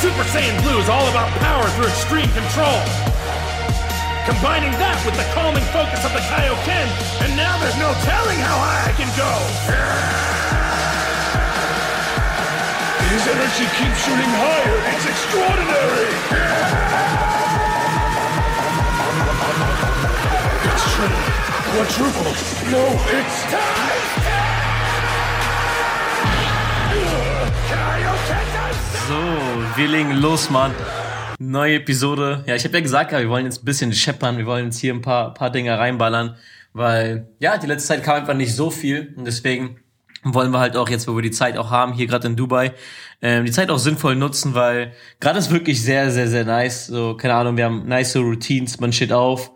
Super Saiyan Blue is all about power through extreme control. Combining that with the calming focus of the Kaioken, and now there's no telling how high I can go. His energy keeps shooting higher. It's extraordinary. It's true. Quadruple. No, it's time. So, wir legen los, Mann. Neue Episode. Ja, ich habe ja gesagt, wir wollen jetzt ein bisschen scheppern, wir wollen jetzt hier ein paar, paar Dinge reinballern, weil ja, die letzte Zeit kam einfach nicht so viel und deswegen wollen wir halt auch jetzt, wo wir die Zeit auch haben, hier gerade in Dubai, ähm, die Zeit auch sinnvoll nutzen, weil gerade ist wirklich sehr, sehr, sehr nice. So, keine Ahnung, wir haben nice Routines, man steht auf,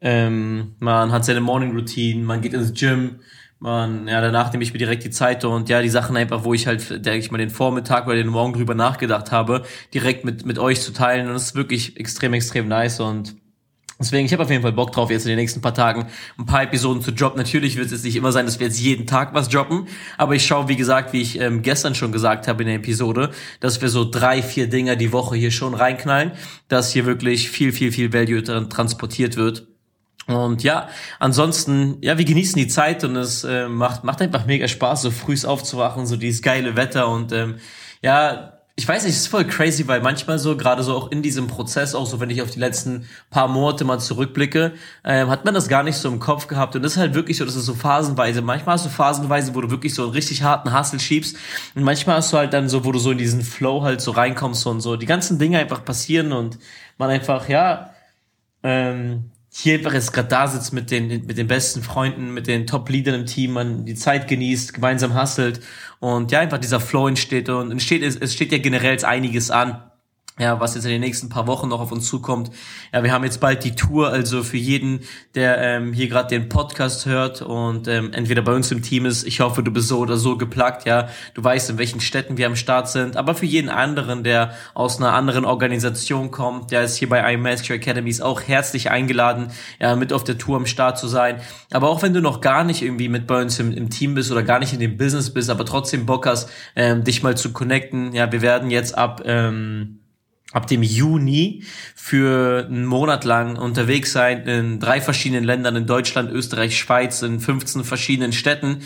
ähm, man hat seine Morning Routine, man geht ins Gym, man, ja, danach nehme ich mir direkt die Zeit und ja, die Sachen einfach, wo ich halt, denke ich mal, den Vormittag oder den Morgen drüber nachgedacht habe, direkt mit, mit euch zu teilen. Und das ist wirklich extrem, extrem nice und Deswegen, ich habe auf jeden Fall Bock drauf, jetzt in den nächsten paar Tagen ein paar Episoden zu droppen. Natürlich wird es jetzt nicht immer sein, dass wir jetzt jeden Tag was droppen, aber ich schaue, wie gesagt, wie ich ähm, gestern schon gesagt habe in der Episode, dass wir so drei, vier Dinger die Woche hier schon reinknallen, dass hier wirklich viel, viel, viel Value transportiert wird. Und ja, ansonsten, ja, wir genießen die Zeit und es äh, macht, macht einfach mega Spaß, so frühs aufzuwachen, so dieses geile Wetter und ähm, ja, ich weiß nicht, es ist voll crazy, weil manchmal so, gerade so auch in diesem Prozess, auch so, wenn ich auf die letzten paar Monate mal zurückblicke, ähm, hat man das gar nicht so im Kopf gehabt. Und das ist halt wirklich so, das ist so phasenweise. Manchmal hast du phasenweise, wo du wirklich so einen richtig harten Hustle schiebst. Und manchmal hast du halt dann so, wo du so in diesen Flow halt so reinkommst und so die ganzen Dinge einfach passieren und man einfach, ja, ähm, hier einfach jetzt gerade da sitzt mit den, mit den besten Freunden, mit den Top-Leadern im Team, man die Zeit genießt, gemeinsam hustelt und ja, einfach dieser Flow entsteht und entsteht, es steht ja generell einiges an ja, was jetzt in den nächsten paar Wochen noch auf uns zukommt. Ja, wir haben jetzt bald die Tour, also für jeden, der ähm, hier gerade den Podcast hört und ähm, entweder bei uns im Team ist, ich hoffe, du bist so oder so geplagt, ja, du weißt, in welchen Städten wir am Start sind, aber für jeden anderen, der aus einer anderen Organisation kommt, der ist hier bei iMaster Academies auch herzlich eingeladen, ja, mit auf der Tour am Start zu sein. Aber auch wenn du noch gar nicht irgendwie mit bei uns im, im Team bist oder gar nicht in dem Business bist, aber trotzdem Bock hast, ähm, dich mal zu connecten, ja, wir werden jetzt ab ähm, ab dem Juni für einen Monat lang unterwegs sein in drei verschiedenen Ländern, in Deutschland, Österreich, Schweiz, in 15 verschiedenen Städten.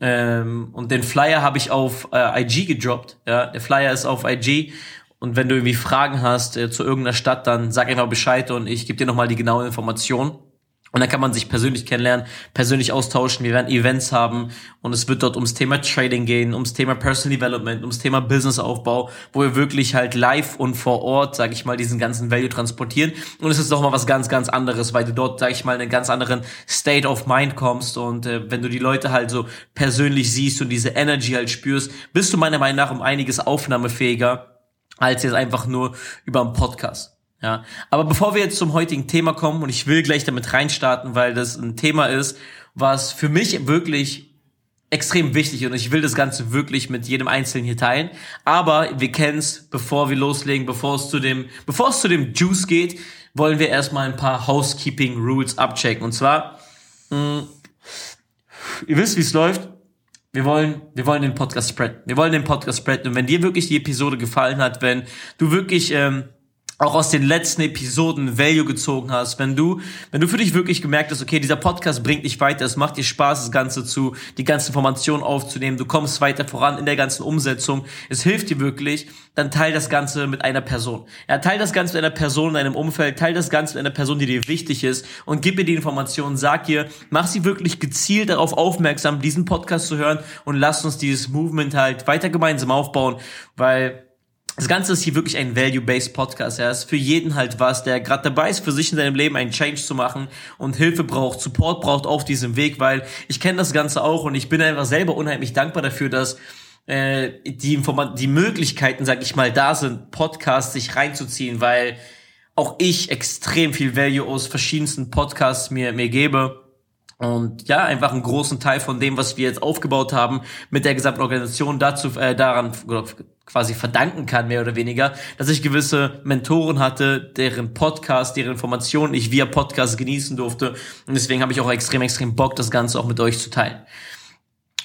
Ähm, und den Flyer habe ich auf äh, IG gedroppt. Ja, der Flyer ist auf IG. Und wenn du irgendwie Fragen hast äh, zu irgendeiner Stadt, dann sag einfach Bescheid und ich gebe dir nochmal die genaue Information. Und dann kann man sich persönlich kennenlernen, persönlich austauschen. Wir werden Events haben und es wird dort ums Thema Trading gehen, ums Thema Personal Development, ums Thema Businessaufbau, wo wir wirklich halt live und vor Ort, sage ich mal, diesen ganzen Value transportieren. Und es ist doch mal was ganz, ganz anderes, weil du dort, sage ich mal, in einen ganz anderen State of Mind kommst. Und äh, wenn du die Leute halt so persönlich siehst und diese Energy halt spürst, bist du meiner Meinung nach um einiges aufnahmefähiger als jetzt einfach nur über einen Podcast. Ja, aber bevor wir jetzt zum heutigen Thema kommen und ich will gleich damit reinstarten, weil das ein Thema ist, was für mich wirklich extrem wichtig und ich will das Ganze wirklich mit jedem Einzelnen hier teilen. Aber wir kennen es, bevor wir loslegen, bevor es zu dem, bevor es zu dem Juice geht, wollen wir erstmal ein paar Housekeeping Rules abchecken. Und zwar, mh, mm, ihr wisst, wie es läuft. Wir wollen, wir wollen den Podcast spreaden. Wir wollen den Podcast spreaden. Und wenn dir wirklich die Episode gefallen hat, wenn du wirklich ähm, auch aus den letzten Episoden Value gezogen hast, wenn du, wenn du für dich wirklich gemerkt hast, okay, dieser Podcast bringt dich weiter, es macht dir Spaß, das Ganze zu, die ganzen Informationen aufzunehmen, du kommst weiter voran in der ganzen Umsetzung, es hilft dir wirklich, dann teil das Ganze mit einer Person. Ja, teil das Ganze mit einer Person in deinem Umfeld, teil das Ganze mit einer Person, die dir wichtig ist und gib ihr die Informationen, sag ihr, mach sie wirklich gezielt darauf aufmerksam, diesen Podcast zu hören und lass uns dieses Movement halt weiter gemeinsam aufbauen, weil das Ganze ist hier wirklich ein Value-Based Podcast. Ja, ist für jeden halt was, der gerade dabei ist, für sich in seinem Leben einen Change zu machen und Hilfe braucht, Support braucht auf diesem Weg, weil ich kenne das Ganze auch und ich bin einfach selber unheimlich dankbar dafür, dass äh, die die Möglichkeiten, sag ich mal, da sind, Podcasts sich reinzuziehen, weil auch ich extrem viel Value aus verschiedensten Podcasts mir mir gebe und ja, einfach einen großen Teil von dem, was wir jetzt aufgebaut haben, mit der gesamten Organisation dazu, äh, daran quasi verdanken kann, mehr oder weniger, dass ich gewisse Mentoren hatte, deren Podcast, deren Informationen ich via Podcast genießen durfte. Und deswegen habe ich auch extrem, extrem Bock, das Ganze auch mit euch zu teilen.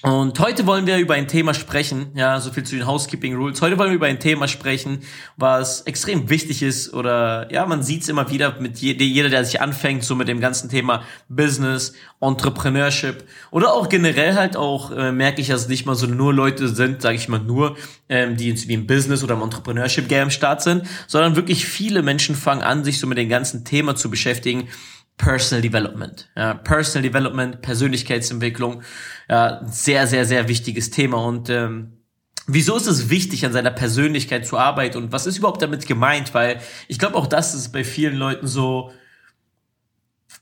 Und heute wollen wir über ein Thema sprechen, ja, so viel zu den Housekeeping Rules. Heute wollen wir über ein Thema sprechen, was extrem wichtig ist oder ja, man sieht es immer wieder mit je, jeder, der sich anfängt, so mit dem ganzen Thema Business, Entrepreneurship oder auch generell halt auch äh, merke ich, dass nicht mal so nur Leute sind, sage ich mal nur, ähm, die jetzt wie im Business oder im Entrepreneurship Game am Start sind, sondern wirklich viele Menschen fangen an, sich so mit dem ganzen Thema zu beschäftigen Personal Development. Ja, Personal Development, Persönlichkeitsentwicklung, ja, sehr, sehr, sehr wichtiges Thema. Und ähm, wieso ist es wichtig, an seiner Persönlichkeit zu arbeiten und was ist überhaupt damit gemeint? Weil ich glaube, auch das ist bei vielen Leuten so,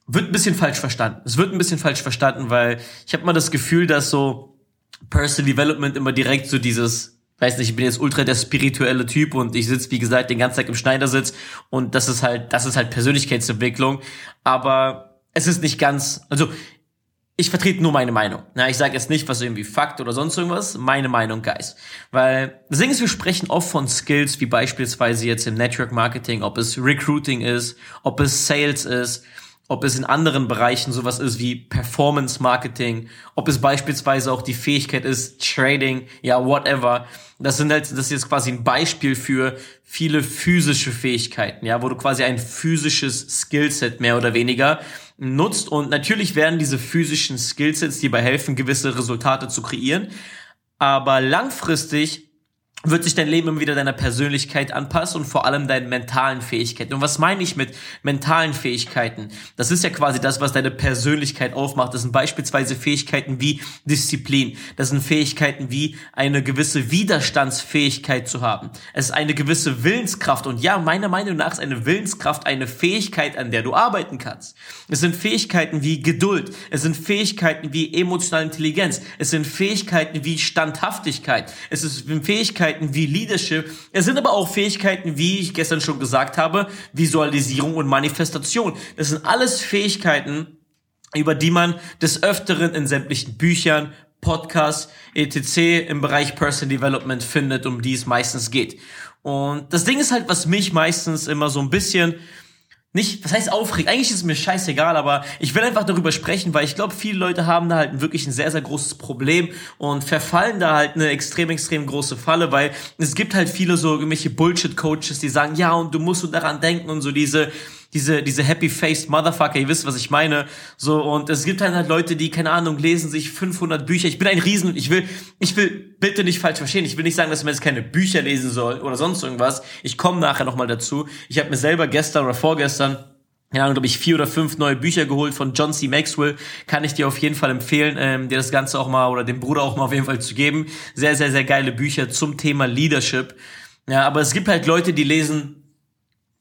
wird ein bisschen falsch verstanden. Es wird ein bisschen falsch verstanden, weil ich habe mal das Gefühl, dass so Personal Development immer direkt so dieses weiß nicht, ich bin jetzt ultra der spirituelle Typ und ich sitze, wie gesagt, den ganzen Tag im Schneidersitz und das ist halt, das ist halt Persönlichkeitsentwicklung. Aber es ist nicht ganz, also ich vertrete nur meine Meinung. Na, ich sage jetzt nicht, was irgendwie Fakt oder sonst irgendwas, meine Meinung, Guys. Weil das Ding ist, wir sprechen oft von Skills, wie beispielsweise jetzt im Network Marketing, ob es Recruiting ist, ob es Sales ist, ob es in anderen Bereichen sowas ist wie Performance Marketing, ob es beispielsweise auch die Fähigkeit ist, Trading, ja, whatever. Das sind halt, das ist jetzt quasi ein Beispiel für viele physische Fähigkeiten, ja, wo du quasi ein physisches Skillset mehr oder weniger nutzt und natürlich werden diese physischen Skillsets dir bei helfen, gewisse Resultate zu kreieren, aber langfristig wird sich dein Leben immer wieder deiner Persönlichkeit anpassen und vor allem deinen mentalen Fähigkeiten. Und was meine ich mit mentalen Fähigkeiten? Das ist ja quasi das, was deine Persönlichkeit aufmacht. Das sind beispielsweise Fähigkeiten wie Disziplin. Das sind Fähigkeiten wie eine gewisse Widerstandsfähigkeit zu haben. Es ist eine gewisse Willenskraft. Und ja, meiner Meinung nach ist eine Willenskraft eine Fähigkeit, an der du arbeiten kannst. Es sind Fähigkeiten wie Geduld. Es sind Fähigkeiten wie emotionale Intelligenz. Es sind Fähigkeiten wie Standhaftigkeit. Es sind Fähigkeiten Fähigkeiten wie Leadership. Es sind aber auch Fähigkeiten, wie ich gestern schon gesagt habe, Visualisierung und Manifestation. Das sind alles Fähigkeiten, über die man des Öfteren in sämtlichen Büchern, Podcasts, etc. im Bereich Personal Development findet, um die es meistens geht. Und das Ding ist halt, was mich meistens immer so ein bisschen nicht, was heißt aufregt? Eigentlich ist es mir scheißegal, aber ich will einfach darüber sprechen, weil ich glaube, viele Leute haben da halt wirklich ein sehr, sehr großes Problem und verfallen da halt eine extrem, extrem große Falle, weil es gibt halt viele so irgendwelche Bullshit-Coaches, die sagen, ja, und du musst so daran denken und so diese, diese, diese happy-faced Motherfucker, ihr wisst, was ich meine. So, und es gibt halt Leute, die, keine Ahnung, lesen sich 500 Bücher. Ich bin ein Riesen, ich will, ich will bitte nicht falsch verstehen. Ich will nicht sagen, dass man jetzt keine Bücher lesen soll oder sonst irgendwas. Ich komme nachher nochmal dazu. Ich habe mir selber gestern oder vorgestern ja, glaube ich, vier oder fünf neue Bücher geholt von John C. Maxwell. Kann ich dir auf jeden Fall empfehlen, ähm, dir das Ganze auch mal oder dem Bruder auch mal auf jeden Fall zu geben. Sehr, sehr, sehr geile Bücher zum Thema Leadership. Ja, aber es gibt halt Leute, die lesen,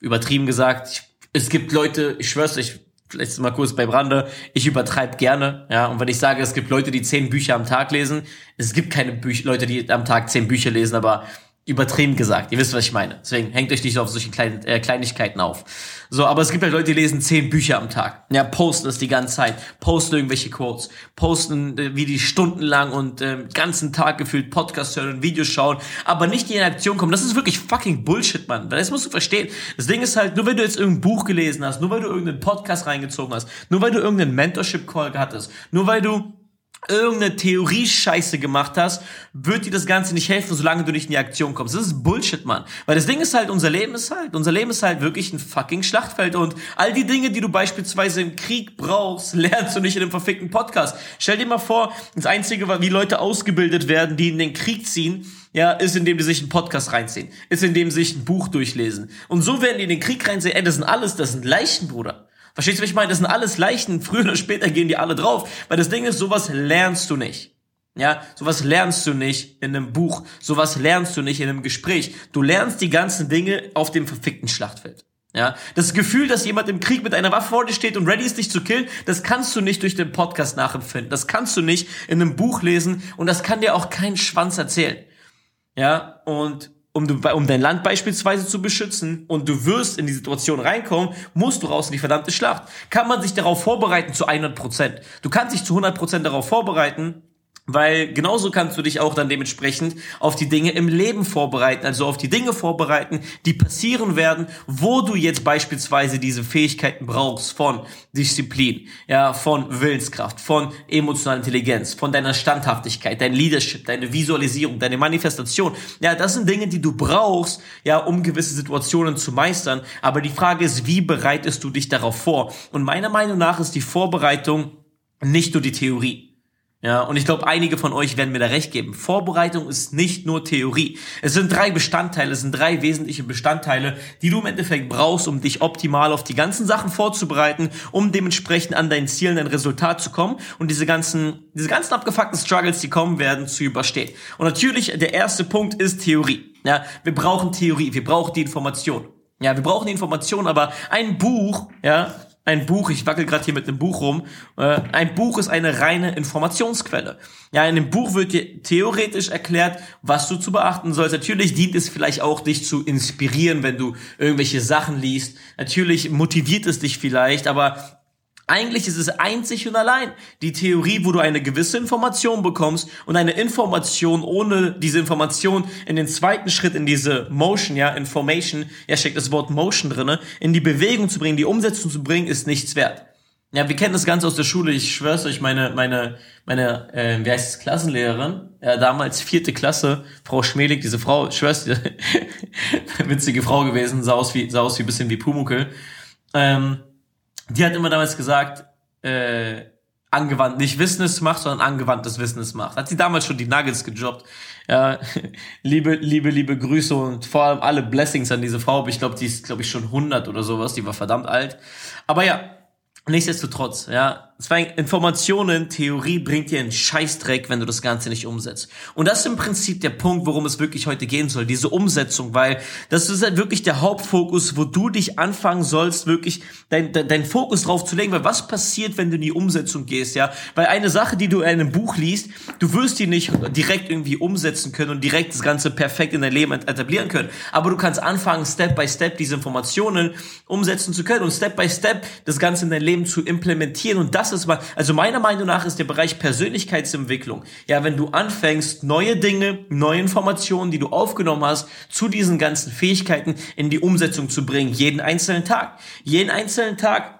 übertrieben gesagt, ich es gibt Leute, ich schwör's euch, vielleicht mal kurz bei Brande, ich übertreibe gerne, ja, und wenn ich sage, es gibt Leute, die zehn Bücher am Tag lesen, es gibt keine Büch Leute, die am Tag zehn Bücher lesen, aber übertrieben gesagt. Ihr wisst, was ich meine. Deswegen hängt euch nicht so auf solche kleinen, äh, Kleinigkeiten auf. So, aber es gibt halt Leute, die lesen zehn Bücher am Tag. Ja, posten es die ganze Zeit, posten irgendwelche Quotes, posten äh, wie die stundenlang und äh, ganzen Tag gefühlt Podcast hören und Videos schauen, aber nicht in Aktion kommen. Das ist wirklich fucking Bullshit, Mann. Das musst du verstehen. Das Ding ist halt, nur wenn du jetzt irgendein Buch gelesen hast, nur weil du irgendeinen Podcast reingezogen hast, nur weil du irgendeinen Mentorship-Call hattest, nur weil du irgendeine Theorie-Scheiße gemacht hast, wird dir das Ganze nicht helfen, solange du nicht in die Aktion kommst. Das ist Bullshit, Mann. Weil das Ding ist halt, unser Leben ist halt, unser Leben ist halt wirklich ein fucking Schlachtfeld und all die Dinge, die du beispielsweise im Krieg brauchst, lernst du nicht in einem verfickten Podcast. Stell dir mal vor, das Einzige, wie Leute ausgebildet werden, die in den Krieg ziehen, ja, ist, indem die sich einen Podcast reinziehen, ist, indem sie sich ein Buch durchlesen. Und so werden die in den Krieg reinziehen, ey, das sind alles, das sind Leichen, Bruder. Verstehst du, was ich meine? Das sind alles Leichen. Früher oder später gehen die alle drauf. Weil das Ding ist, sowas lernst du nicht. Ja, sowas lernst du nicht in einem Buch. Sowas lernst du nicht in einem Gespräch. Du lernst die ganzen Dinge auf dem verfickten Schlachtfeld. Ja, das Gefühl, dass jemand im Krieg mit einer Waffe vor dir steht und ready ist, dich zu killen, das kannst du nicht durch den Podcast nachempfinden. Das kannst du nicht in einem Buch lesen und das kann dir auch kein Schwanz erzählen. Ja, und um, du, um dein Land beispielsweise zu beschützen und du wirst in die Situation reinkommen, musst du raus in die verdammte Schlacht. Kann man sich darauf vorbereiten zu 100 Prozent? Du kannst dich zu 100 Prozent darauf vorbereiten, Weil genauso kannst du dich auch dann dementsprechend auf die Dinge im Leben vorbereiten, also auf die Dinge vorbereiten, die passieren werden, wo du jetzt beispielsweise diese Fähigkeiten brauchst von Disziplin, ja, von Willenskraft, von emotionaler Intelligenz, von deiner Standhaftigkeit, dein Leadership, deine Visualisierung, deine Manifestation. Ja, das sind Dinge, die du brauchst, ja, um gewisse Situationen zu meistern. Aber die Frage ist, wie bereitest du dich darauf vor? Und meiner Meinung nach ist die Vorbereitung nicht nur die Theorie. Ja, und ich glaube, einige von euch werden mir da recht geben. Vorbereitung ist nicht nur Theorie. Es sind drei Bestandteile, es sind drei wesentliche Bestandteile, die du im Endeffekt brauchst, um dich optimal auf die ganzen Sachen vorzubereiten, um dementsprechend an deinen Zielen, dein Resultat zu kommen und diese ganzen, diese ganzen abgefuckten Struggles, die kommen werden, zu überstehen. Und natürlich, der erste Punkt ist Theorie. Ja, wir brauchen Theorie, wir brauchen die Information. Ja, wir brauchen die Information, aber ein Buch, ja, ein Buch, ich wackel gerade hier mit einem Buch rum, äh, ein Buch ist eine reine Informationsquelle. Ja, in dem Buch wird dir theoretisch erklärt, was du zu beachten sollst. Natürlich dient es vielleicht auch, dich zu inspirieren, wenn du irgendwelche Sachen liest. Natürlich motiviert es dich vielleicht, aber eigentlich ist es einzig und allein die Theorie, wo du eine gewisse Information bekommst und eine Information ohne diese Information in den zweiten Schritt in diese Motion, ja, Information, ja, steckt das Wort Motion drinne, in die Bewegung zu bringen, die Umsetzung zu bringen, ist nichts wert. Ja, wir kennen das Ganze aus der Schule. Ich schwör's euch, meine, meine, meine, äh, wie heißt es, Klassenlehrerin, ja, damals vierte Klasse, Frau Schmelig, diese Frau, ich schwör's dir, witzige Frau gewesen, sah aus wie, sah aus wie bisschen wie Pumukel. Ähm, die hat immer damals gesagt, äh, angewandt, nicht Wissens macht, sondern angewandtes Wissens macht. Hat sie damals schon die Nuggets gejobbt. Ja, liebe, liebe, liebe Grüße und vor allem alle Blessings an diese Frau. Ich glaube, die ist, glaube ich, schon 100 oder sowas. Die war verdammt alt. Aber ja, nichtsdestotrotz, ja, Zwei Informationen, Theorie bringt dir einen Scheißdreck, wenn du das Ganze nicht umsetzt. Und das ist im Prinzip der Punkt, worum es wirklich heute gehen soll, diese Umsetzung, weil das ist halt wirklich der Hauptfokus, wo du dich anfangen sollst, wirklich dein, dein, dein Fokus drauf zu legen, weil was passiert, wenn du in die Umsetzung gehst, ja? Weil eine Sache, die du in einem Buch liest, du wirst die nicht direkt irgendwie umsetzen können und direkt das Ganze perfekt in dein Leben etablieren können. Aber du kannst anfangen, Step by Step diese Informationen umsetzen zu können und Step by Step das Ganze in dein Leben zu implementieren und das das mal, also meiner Meinung nach ist der Bereich Persönlichkeitsentwicklung. Ja, wenn du anfängst, neue Dinge, neue Informationen, die du aufgenommen hast, zu diesen ganzen Fähigkeiten in die Umsetzung zu bringen, jeden einzelnen Tag. Jeden einzelnen Tag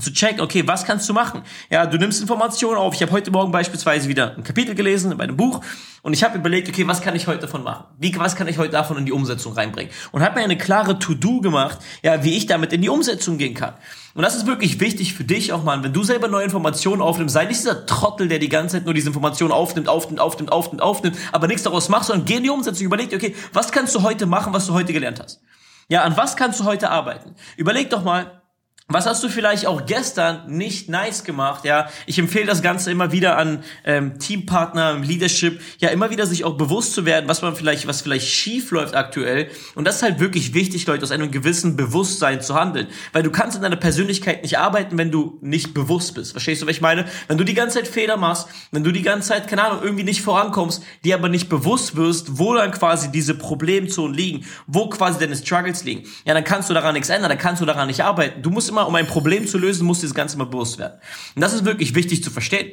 zu checken, okay, was kannst du machen? Ja, du nimmst Informationen auf. Ich habe heute Morgen beispielsweise wieder ein Kapitel gelesen bei einem Buch und ich habe überlegt, okay, was kann ich heute davon machen? Wie, was kann ich heute davon in die Umsetzung reinbringen? Und habe mir eine klare To-Do gemacht, ja, wie ich damit in die Umsetzung gehen kann. Und das ist wirklich wichtig für dich auch mal, wenn du selber neue Informationen aufnimmst, sei nicht dieser Trottel, der die ganze Zeit nur diese Informationen aufnimmt, aufnimmt, aufnimmt, aufnimmt, aufnimmt, aber nichts daraus macht, sondern geh in die Umsetzung. Überleg dir, okay, was kannst du heute machen, was du heute gelernt hast? Ja, an was kannst du heute arbeiten? Überleg doch mal, was hast du vielleicht auch gestern nicht nice gemacht? Ja, ich empfehle das Ganze immer wieder an ähm, Teampartner, Leadership, ja immer wieder sich auch bewusst zu werden, was man vielleicht, was vielleicht schief läuft aktuell. Und das ist halt wirklich wichtig, Leute, aus einem gewissen Bewusstsein zu handeln, weil du kannst in deiner Persönlichkeit nicht arbeiten, wenn du nicht bewusst bist. Verstehst du, was ich meine? Wenn du die ganze Zeit Fehler machst, wenn du die ganze Zeit keine Ahnung irgendwie nicht vorankommst, dir aber nicht bewusst wirst, wo dann quasi diese Problemzonen liegen, wo quasi deine Struggles liegen, ja, dann kannst du daran nichts ändern, dann kannst du daran nicht arbeiten. Du musst immer, um ein Problem zu lösen, muss das Ganze mal bewusst werden. Und das ist wirklich wichtig zu verstehen.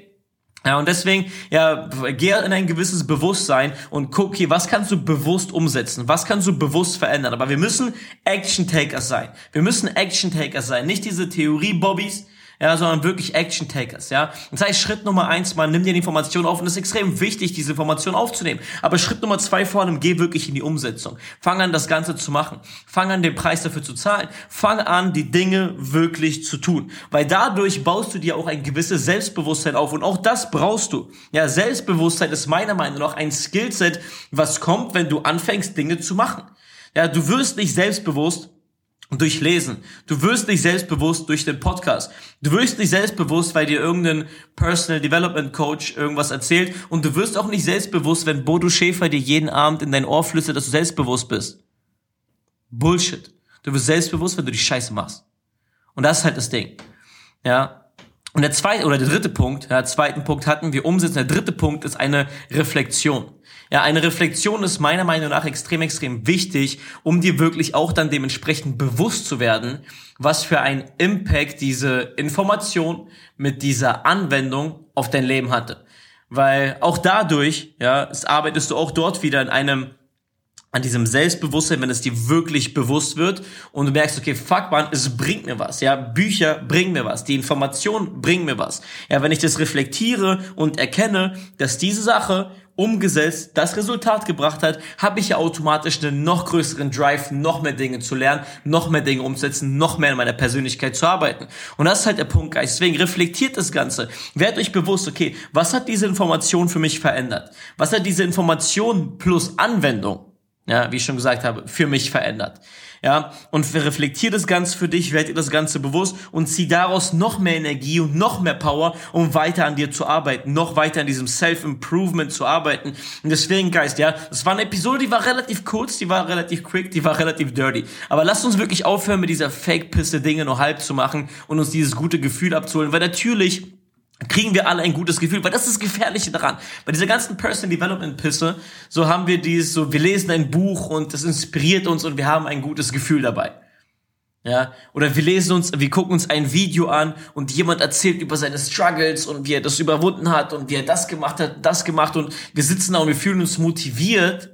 Ja, und deswegen, ja, geh in ein gewisses Bewusstsein und guck hier, was kannst du bewusst umsetzen? Was kannst du bewusst verändern? Aber wir müssen Action-Takers sein. Wir müssen Action-Takers sein. Nicht diese Theorie-Bobbys, ja, sondern wirklich Action-Takers, ja. Das heißt, Schritt Nummer eins, man nimm dir die Information auf und es ist extrem wichtig, diese Information aufzunehmen. Aber Schritt Nummer zwei vor allem, geh wirklich in die Umsetzung. Fang an, das Ganze zu machen. Fang an, den Preis dafür zu zahlen. Fang an, die Dinge wirklich zu tun. Weil dadurch baust du dir auch ein gewisses Selbstbewusstsein auf und auch das brauchst du. Ja, Selbstbewusstsein ist meiner Meinung nach ein Skillset, was kommt, wenn du anfängst, Dinge zu machen. Ja, du wirst nicht selbstbewusst, durch Lesen. Du wirst dich selbstbewusst durch den Podcast. Du wirst nicht selbstbewusst, weil dir irgendein Personal Development Coach irgendwas erzählt. Und du wirst auch nicht selbstbewusst, wenn Bodo Schäfer dir jeden Abend in dein Ohr flüstert, dass du selbstbewusst bist. Bullshit. Du wirst selbstbewusst, wenn du die Scheiße machst. Und das ist halt das Ding. Ja. Und der zweite oder der dritte Punkt, ja, zweiten Punkt hatten wir umsetzen. Der dritte Punkt ist eine Reflexion. Ja, eine Reflexion ist meiner Meinung nach extrem, extrem wichtig, um dir wirklich auch dann dementsprechend bewusst zu werden, was für ein Impact diese Information mit dieser Anwendung auf dein Leben hatte. Weil auch dadurch, ja, arbeitest du auch dort wieder in einem an diesem Selbstbewusstsein, wenn es dir wirklich bewusst wird und du merkst, okay, fuck man, es bringt mir was, ja, Bücher bringen mir was, die Information bringt mir was. Ja, wenn ich das reflektiere und erkenne, dass diese Sache umgesetzt das Resultat gebracht hat, habe ich ja automatisch einen noch größeren Drive, noch mehr Dinge zu lernen, noch mehr Dinge umzusetzen, noch mehr in meiner Persönlichkeit zu arbeiten. Und das ist halt der Punkt, Geist. Deswegen reflektiert das Ganze. Werdet euch bewusst, okay, was hat diese Information für mich verändert? Was hat diese Information plus Anwendung ja, wie ich schon gesagt habe, für mich verändert. Ja, und reflektier das Ganze für dich, werd dir das Ganze bewusst und zieh daraus noch mehr Energie und noch mehr Power, um weiter an dir zu arbeiten, noch weiter an diesem Self-Improvement zu arbeiten. Und deswegen, Geist, ja, das war eine Episode, die war relativ kurz, die war relativ quick, die war relativ dirty. Aber lasst uns wirklich aufhören, mit dieser Fake-Pisse Dinge nur halb zu machen und uns dieses gute Gefühl abzuholen, weil natürlich kriegen wir alle ein gutes Gefühl, weil das ist das Gefährliche daran. Bei dieser ganzen Personal Development Pisse, so haben wir dieses, so, wir lesen ein Buch und das inspiriert uns und wir haben ein gutes Gefühl dabei. Ja, oder wir lesen uns, wir gucken uns ein Video an und jemand erzählt über seine Struggles und wie er das überwunden hat und wie er das gemacht hat, das gemacht und wir sitzen da und wir fühlen uns motiviert.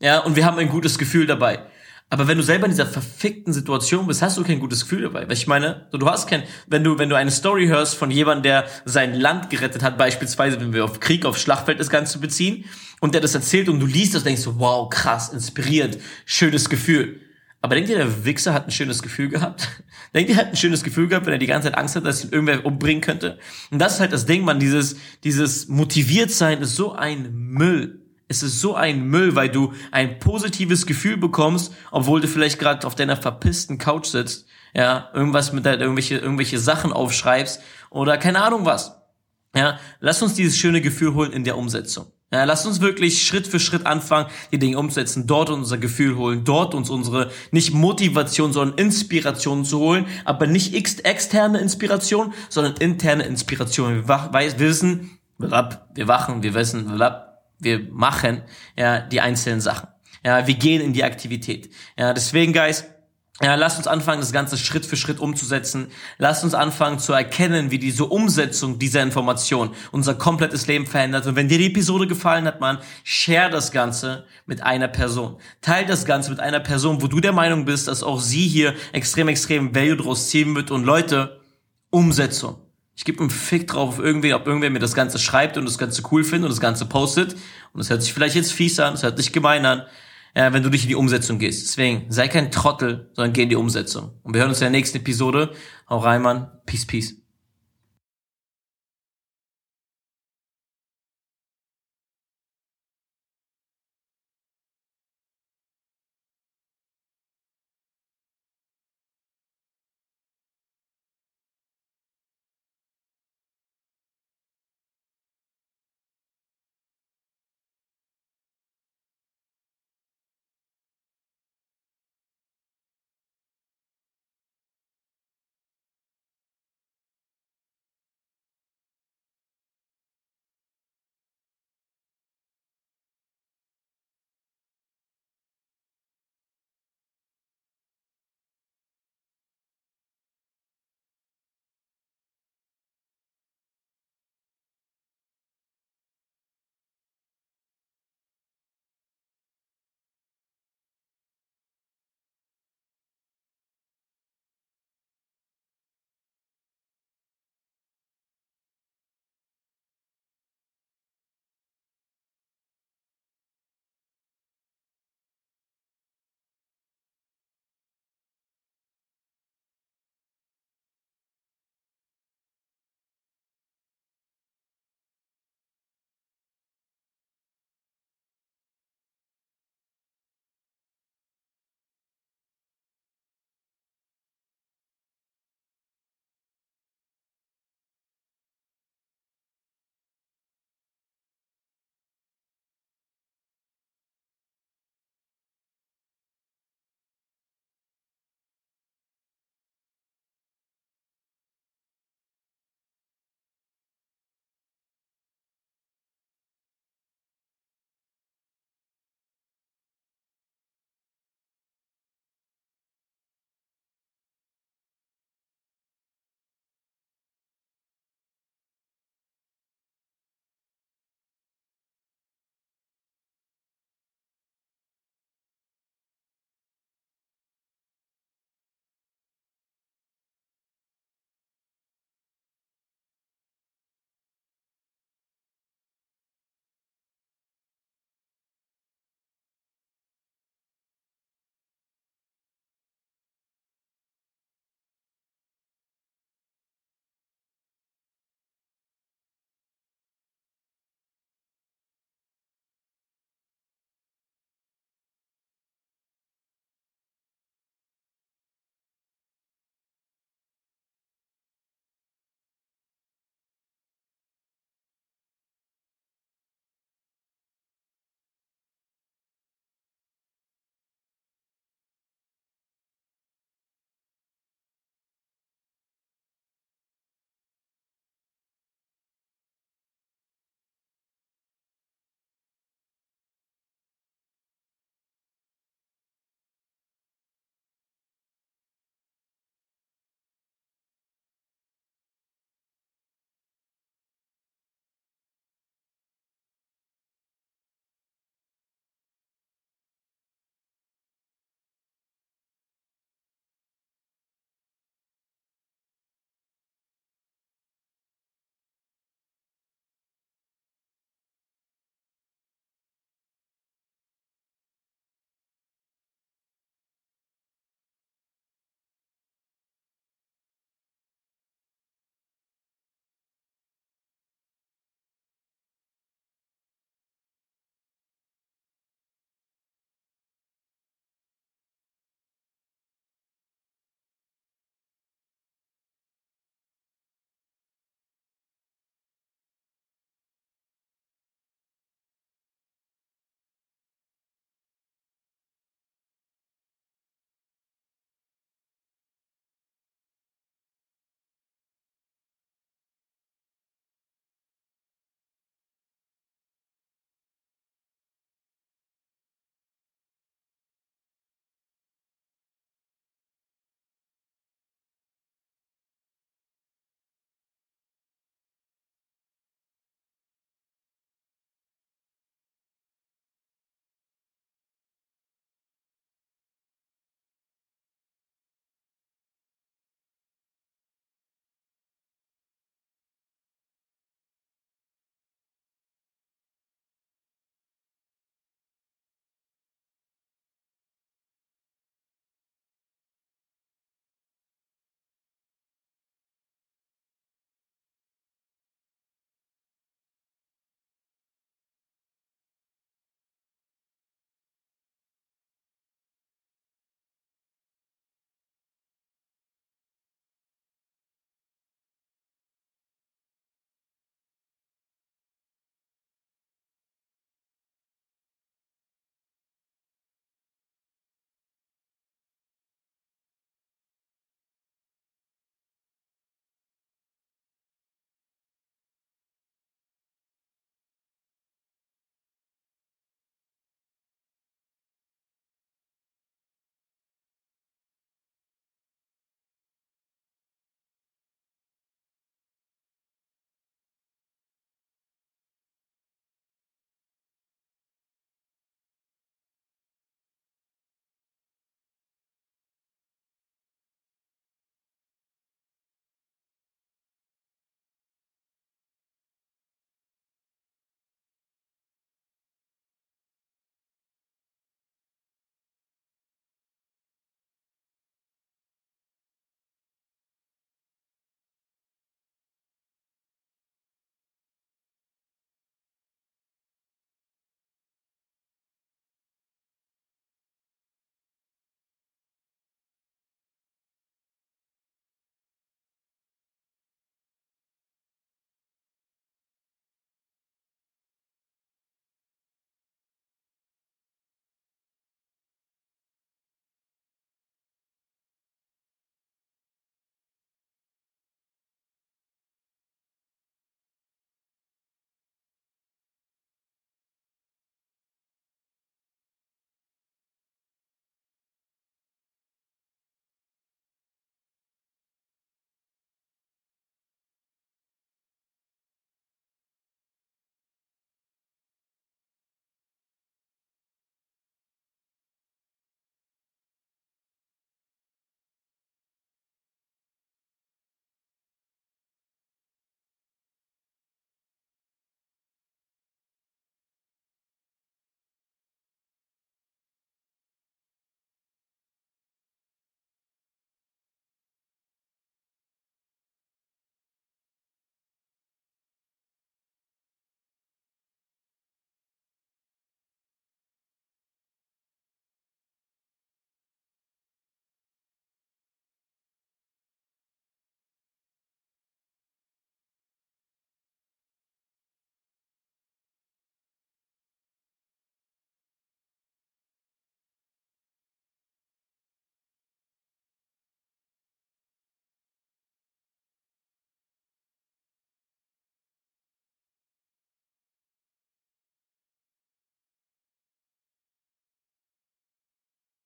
Ja, und wir haben ein gutes Gefühl dabei. Aber wenn du selber in dieser verfickten Situation bist, hast du kein gutes Gefühl dabei. Weil ich meine, du hast kein, wenn du, wenn du eine Story hörst von jemandem, der sein Land gerettet hat, beispielsweise, wenn wir auf Krieg, auf Schlachtfeld das Ganze beziehen, und der das erzählt und du liest das, denkst du, wow, krass, inspiriert, schönes Gefühl. Aber denkt ihr, der Wichser hat ein schönes Gefühl gehabt? denkt ihr, er hat ein schönes Gefühl gehabt, wenn er die ganze Zeit Angst hat, dass ihn irgendwer umbringen könnte? Und das ist halt das Ding, man, dieses, dieses motiviert sein ist so ein Müll es ist so ein Müll, weil du ein positives Gefühl bekommst, obwohl du vielleicht gerade auf deiner verpissten Couch sitzt, ja, irgendwas mit deiner, irgendwelche, irgendwelche Sachen aufschreibst oder keine Ahnung was. Ja, lass uns dieses schöne Gefühl holen in der Umsetzung. Ja, lass uns wirklich Schritt für Schritt anfangen, die Dinge umzusetzen, dort unser Gefühl holen, dort uns unsere nicht Motivation, sondern Inspiration zu holen, aber nicht externe Inspiration, sondern interne Inspiration. Wir wissen, wir wachen, wir wissen, wir machen ja die einzelnen Sachen. Ja, wir gehen in die Aktivität. Ja, deswegen, Guys, ja, lasst uns anfangen, das Ganze Schritt für Schritt umzusetzen. Lasst uns anfangen zu erkennen, wie diese Umsetzung dieser Information unser komplettes Leben verändert. Und wenn dir die Episode gefallen hat, man, share das Ganze mit einer Person. Teil das Ganze mit einer Person, wo du der Meinung bist, dass auch sie hier extrem, extrem Value draus ziehen wird. Und Leute, Umsetzung. Ich gebe einen Fick drauf auf irgendwen, ob irgendwer mir das Ganze schreibt und das Ganze cool findet und das Ganze postet. Und das hört sich vielleicht jetzt fies an, das hört sich gemein an, äh, wenn du dich in die Umsetzung gehst. Deswegen, sei kein Trottel, sondern geh in die Umsetzung. Und wir hören uns in der nächsten Episode. Hau rein, Mann. Peace, peace.